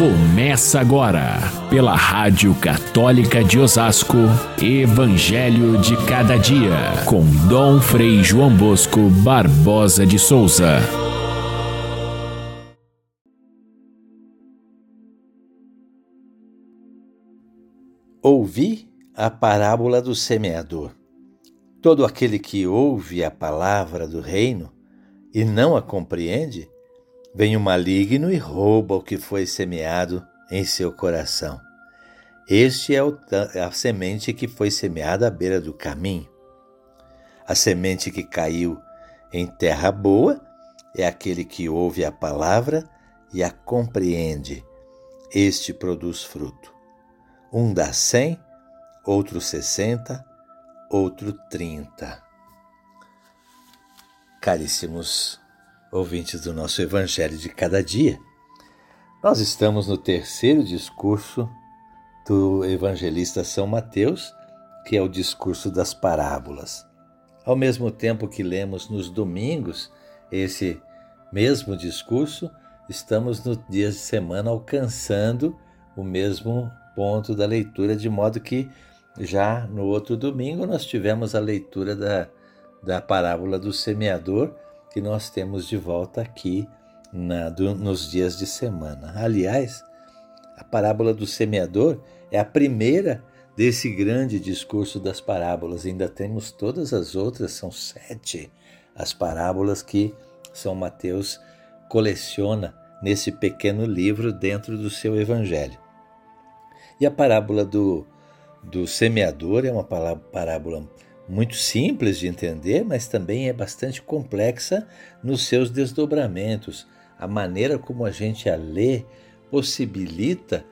Começa agora, pela Rádio Católica de Osasco, Evangelho de Cada Dia, com Dom Frei João Bosco Barbosa de Souza. Ouvi a parábola do semeador. Todo aquele que ouve a palavra do reino e não a compreende, vem o maligno e rouba o que foi semeado em seu coração. Este é a semente que foi semeada à beira do caminho. A semente que caiu em terra boa é aquele que ouve a palavra e a compreende. Este produz fruto. Um dá cem, outro sessenta, outro trinta. Caríssimos ouvintes do nosso Evangelho de cada dia, nós estamos no terceiro discurso do evangelista São Mateus, que é o discurso das parábolas. Ao mesmo tempo que lemos nos domingos esse mesmo discurso, estamos nos dias de semana alcançando o mesmo ponto da leitura, de modo que já no outro domingo nós tivemos a leitura da, da parábola do semeador, que nós temos de volta aqui na, do, nos dias de semana. Aliás, a parábola do semeador é a primeira desse grande discurso das parábolas. Ainda temos todas as outras, são sete as parábolas que São Mateus coleciona nesse pequeno livro dentro do seu evangelho. E a parábola do, do semeador é uma parábola muito simples de entender, mas também é bastante complexa nos seus desdobramentos. A maneira como a gente a lê possibilita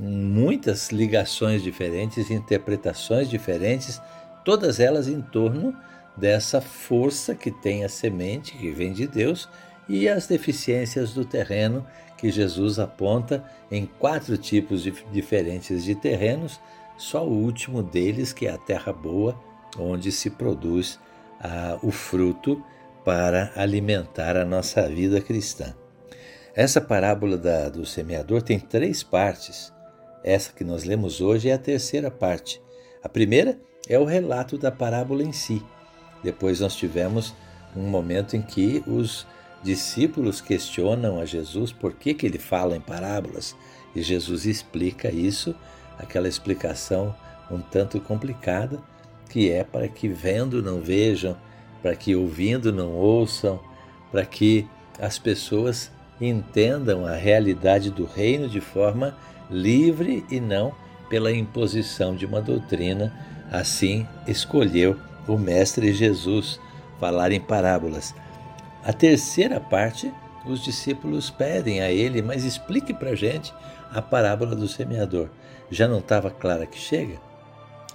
muitas ligações diferentes, interpretações diferentes, todas elas em torno dessa força que tem a semente que vem de Deus e as deficiências do terreno que Jesus aponta em quatro tipos de, diferentes de terrenos, só o último deles, que é a terra boa, onde se produz ah, o fruto para alimentar a nossa vida cristã. Essa parábola da, do semeador tem três partes. Essa que nós lemos hoje é a terceira parte. A primeira é o relato da parábola em si. Depois nós tivemos um momento em que os discípulos questionam a Jesus por que, que ele fala em parábolas e Jesus explica isso, aquela explicação um tanto complicada, que é para que vendo não vejam, para que ouvindo não ouçam, para que as pessoas entendam a realidade do reino de forma livre e não pela imposição de uma doutrina. Assim escolheu o Mestre Jesus falar em parábolas. A terceira parte, os discípulos pedem a ele, mas explique para a gente a parábola do semeador. Já não estava clara que chega?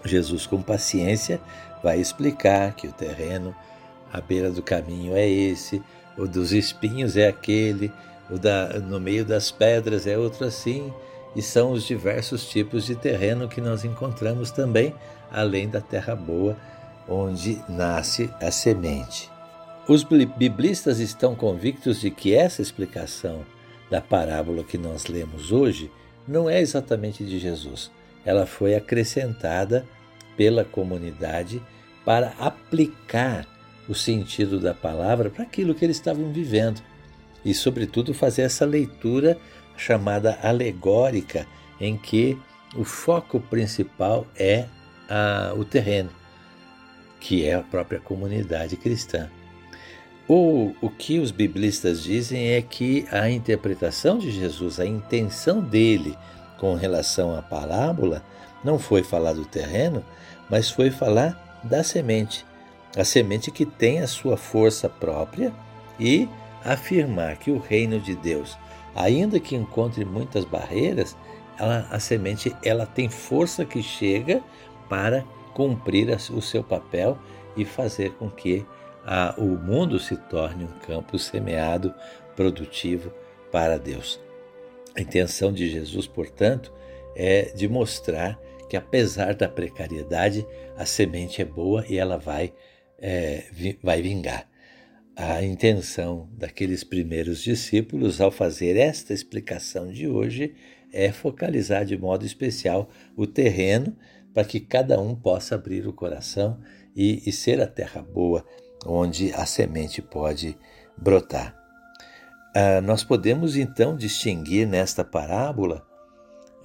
Jesus, com paciência, vai explicar que o terreno à beira do caminho é esse, o dos espinhos é aquele, o da, no meio das pedras é outro assim, e são os diversos tipos de terreno que nós encontramos também, além da terra boa, onde nasce a semente. Os biblistas estão convictos de que essa explicação da parábola que nós lemos hoje não é exatamente de Jesus ela foi acrescentada pela comunidade para aplicar o sentido da palavra para aquilo que eles estavam vivendo e, sobretudo, fazer essa leitura chamada alegórica, em que o foco principal é a, o terreno, que é a própria comunidade cristã. O, o que os biblistas dizem é que a interpretação de Jesus, a intenção dele com relação à parábola não foi falar do terreno, mas foi falar da semente. A semente que tem a sua força própria e afirmar que o reino de Deus, ainda que encontre muitas barreiras, ela, a semente ela tem força que chega para cumprir o seu papel e fazer com que a, o mundo se torne um campo semeado, produtivo para Deus. A intenção de Jesus, portanto, é de mostrar que, apesar da precariedade, a semente é boa e ela vai, é, vai vingar. A intenção daqueles primeiros discípulos ao fazer esta explicação de hoje é focalizar de modo especial o terreno para que cada um possa abrir o coração e, e ser a terra boa onde a semente pode brotar. Ah, nós podemos então distinguir nesta parábola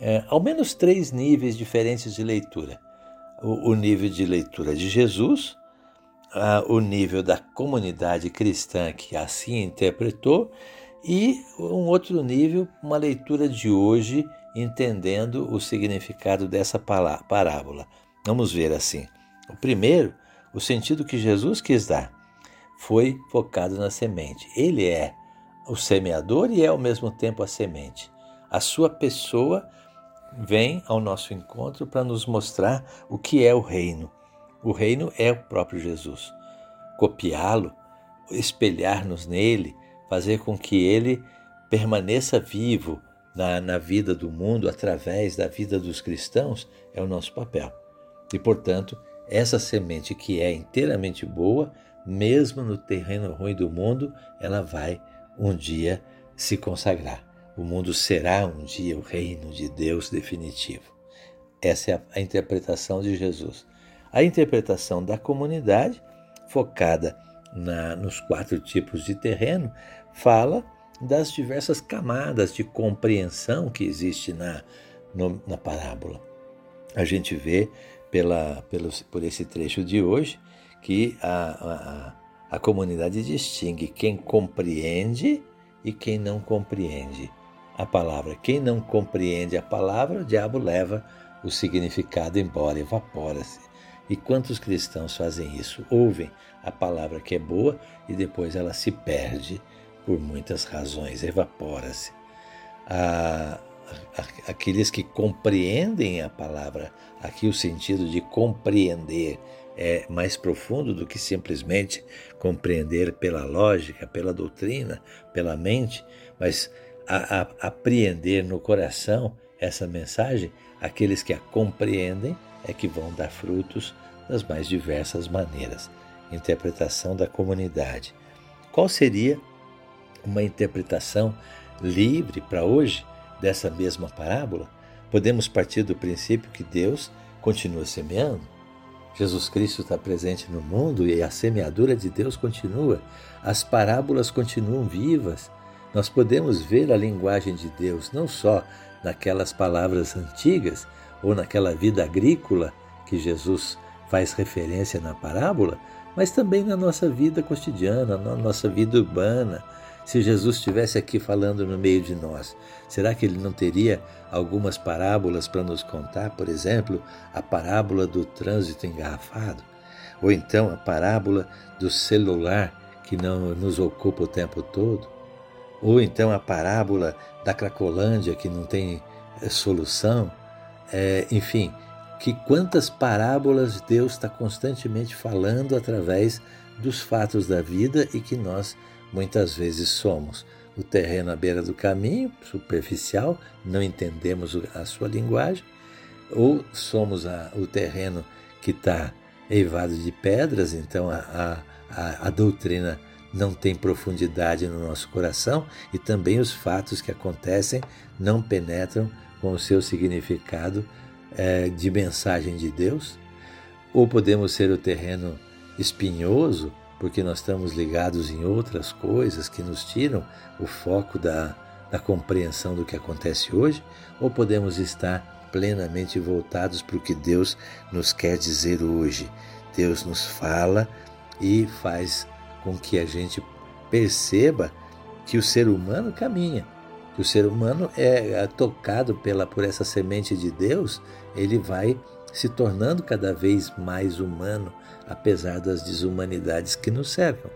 é, ao menos três níveis diferentes de leitura: o, o nível de leitura de Jesus, ah, o nível da comunidade cristã que assim interpretou e um outro nível, uma leitura de hoje, entendendo o significado dessa parábola. Vamos ver assim. O primeiro, o sentido que Jesus quis dar foi focado na semente. Ele é o semeador e é ao mesmo tempo a semente. A sua pessoa vem ao nosso encontro para nos mostrar o que é o reino. O reino é o próprio Jesus. Copiá-lo, espelhar-nos nele, fazer com que ele permaneça vivo na, na vida do mundo através da vida dos cristãos é o nosso papel. E, portanto, essa semente que é inteiramente boa, mesmo no terreno ruim do mundo, ela vai um dia se consagrar. O mundo será um dia o reino de Deus definitivo. Essa é a interpretação de Jesus. A interpretação da comunidade, focada na, nos quatro tipos de terreno, fala das diversas camadas de compreensão que existe na, no, na parábola. A gente vê pela, pelo, por esse trecho de hoje que a, a comunidade distingue quem compreende e quem não compreende a palavra. Quem não compreende a palavra, o diabo leva o significado embora, evapora-se. E quantos cristãos fazem isso? Ouvem a palavra que é boa e depois ela se perde por muitas razões, evapora-se. aqueles que compreendem a palavra, aqui o sentido de compreender é mais profundo do que simplesmente compreender pela lógica, pela doutrina, pela mente, mas a, a, apreender no coração essa mensagem, aqueles que a compreendem é que vão dar frutos das mais diversas maneiras. Interpretação da comunidade. Qual seria uma interpretação livre para hoje dessa mesma parábola? Podemos partir do princípio que Deus continua semeando. Jesus Cristo está presente no mundo e a semeadura de Deus continua. As parábolas continuam vivas. Nós podemos ver a linguagem de Deus não só naquelas palavras antigas ou naquela vida agrícola que Jesus faz referência na parábola, mas também na nossa vida cotidiana, na nossa vida urbana. Se Jesus estivesse aqui falando no meio de nós, será que ele não teria algumas parábolas para nos contar? Por exemplo, a parábola do trânsito engarrafado, ou então a parábola do celular que não nos ocupa o tempo todo, ou então a parábola da Cracolândia que não tem eh, solução. É, enfim, que quantas parábolas Deus está constantemente falando através dos fatos da vida e que nós muitas vezes somos. O terreno à beira do caminho, superficial, não entendemos a sua linguagem, ou somos a, o terreno que está eivado de pedras, então a, a, a doutrina não tem profundidade no nosso coração e também os fatos que acontecem não penetram com o seu significado é, de mensagem de Deus, ou podemos ser o terreno espinhoso, porque nós estamos ligados em outras coisas que nos tiram o foco da, da compreensão do que acontece hoje, ou podemos estar plenamente voltados para o que Deus nos quer dizer hoje. Deus nos fala e faz com que a gente perceba que o ser humano caminha que o ser humano é, é tocado pela, por essa semente de Deus, ele vai se tornando cada vez mais humano, apesar das desumanidades que nos cercam.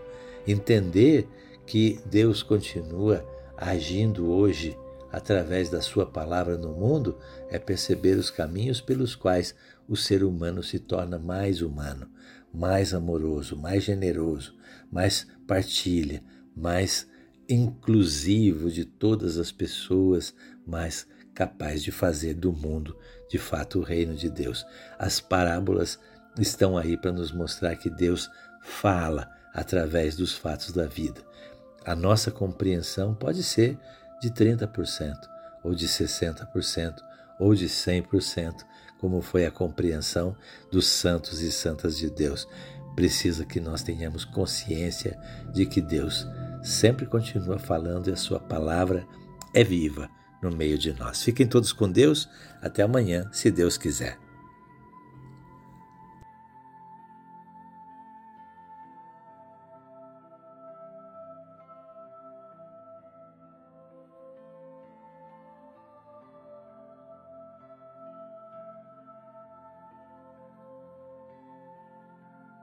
Entender que Deus continua agindo hoje através da Sua palavra no mundo é perceber os caminhos pelos quais o ser humano se torna mais humano, mais amoroso, mais generoso, mais partilha, mais inclusivo de todas as pessoas, mas capaz de fazer do mundo de fato o reino de Deus. As parábolas estão aí para nos mostrar que Deus fala através dos fatos da vida. A nossa compreensão pode ser de 30%, ou de 60%, ou de 100%, como foi a compreensão dos santos e santas de Deus. Precisa que nós tenhamos consciência de que Deus sempre continua falando e a sua palavra é viva no meio de nós. Fiquem todos com Deus. Até amanhã, se Deus quiser.